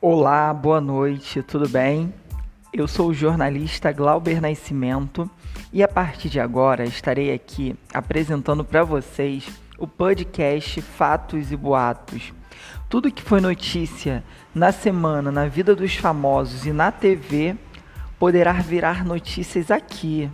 Olá, boa noite, tudo bem? Eu sou o jornalista Glauber Nascimento e a partir de agora estarei aqui apresentando para vocês o podcast Fatos e Boatos. Tudo que foi notícia na semana na vida dos famosos e na TV poderá virar notícias aqui.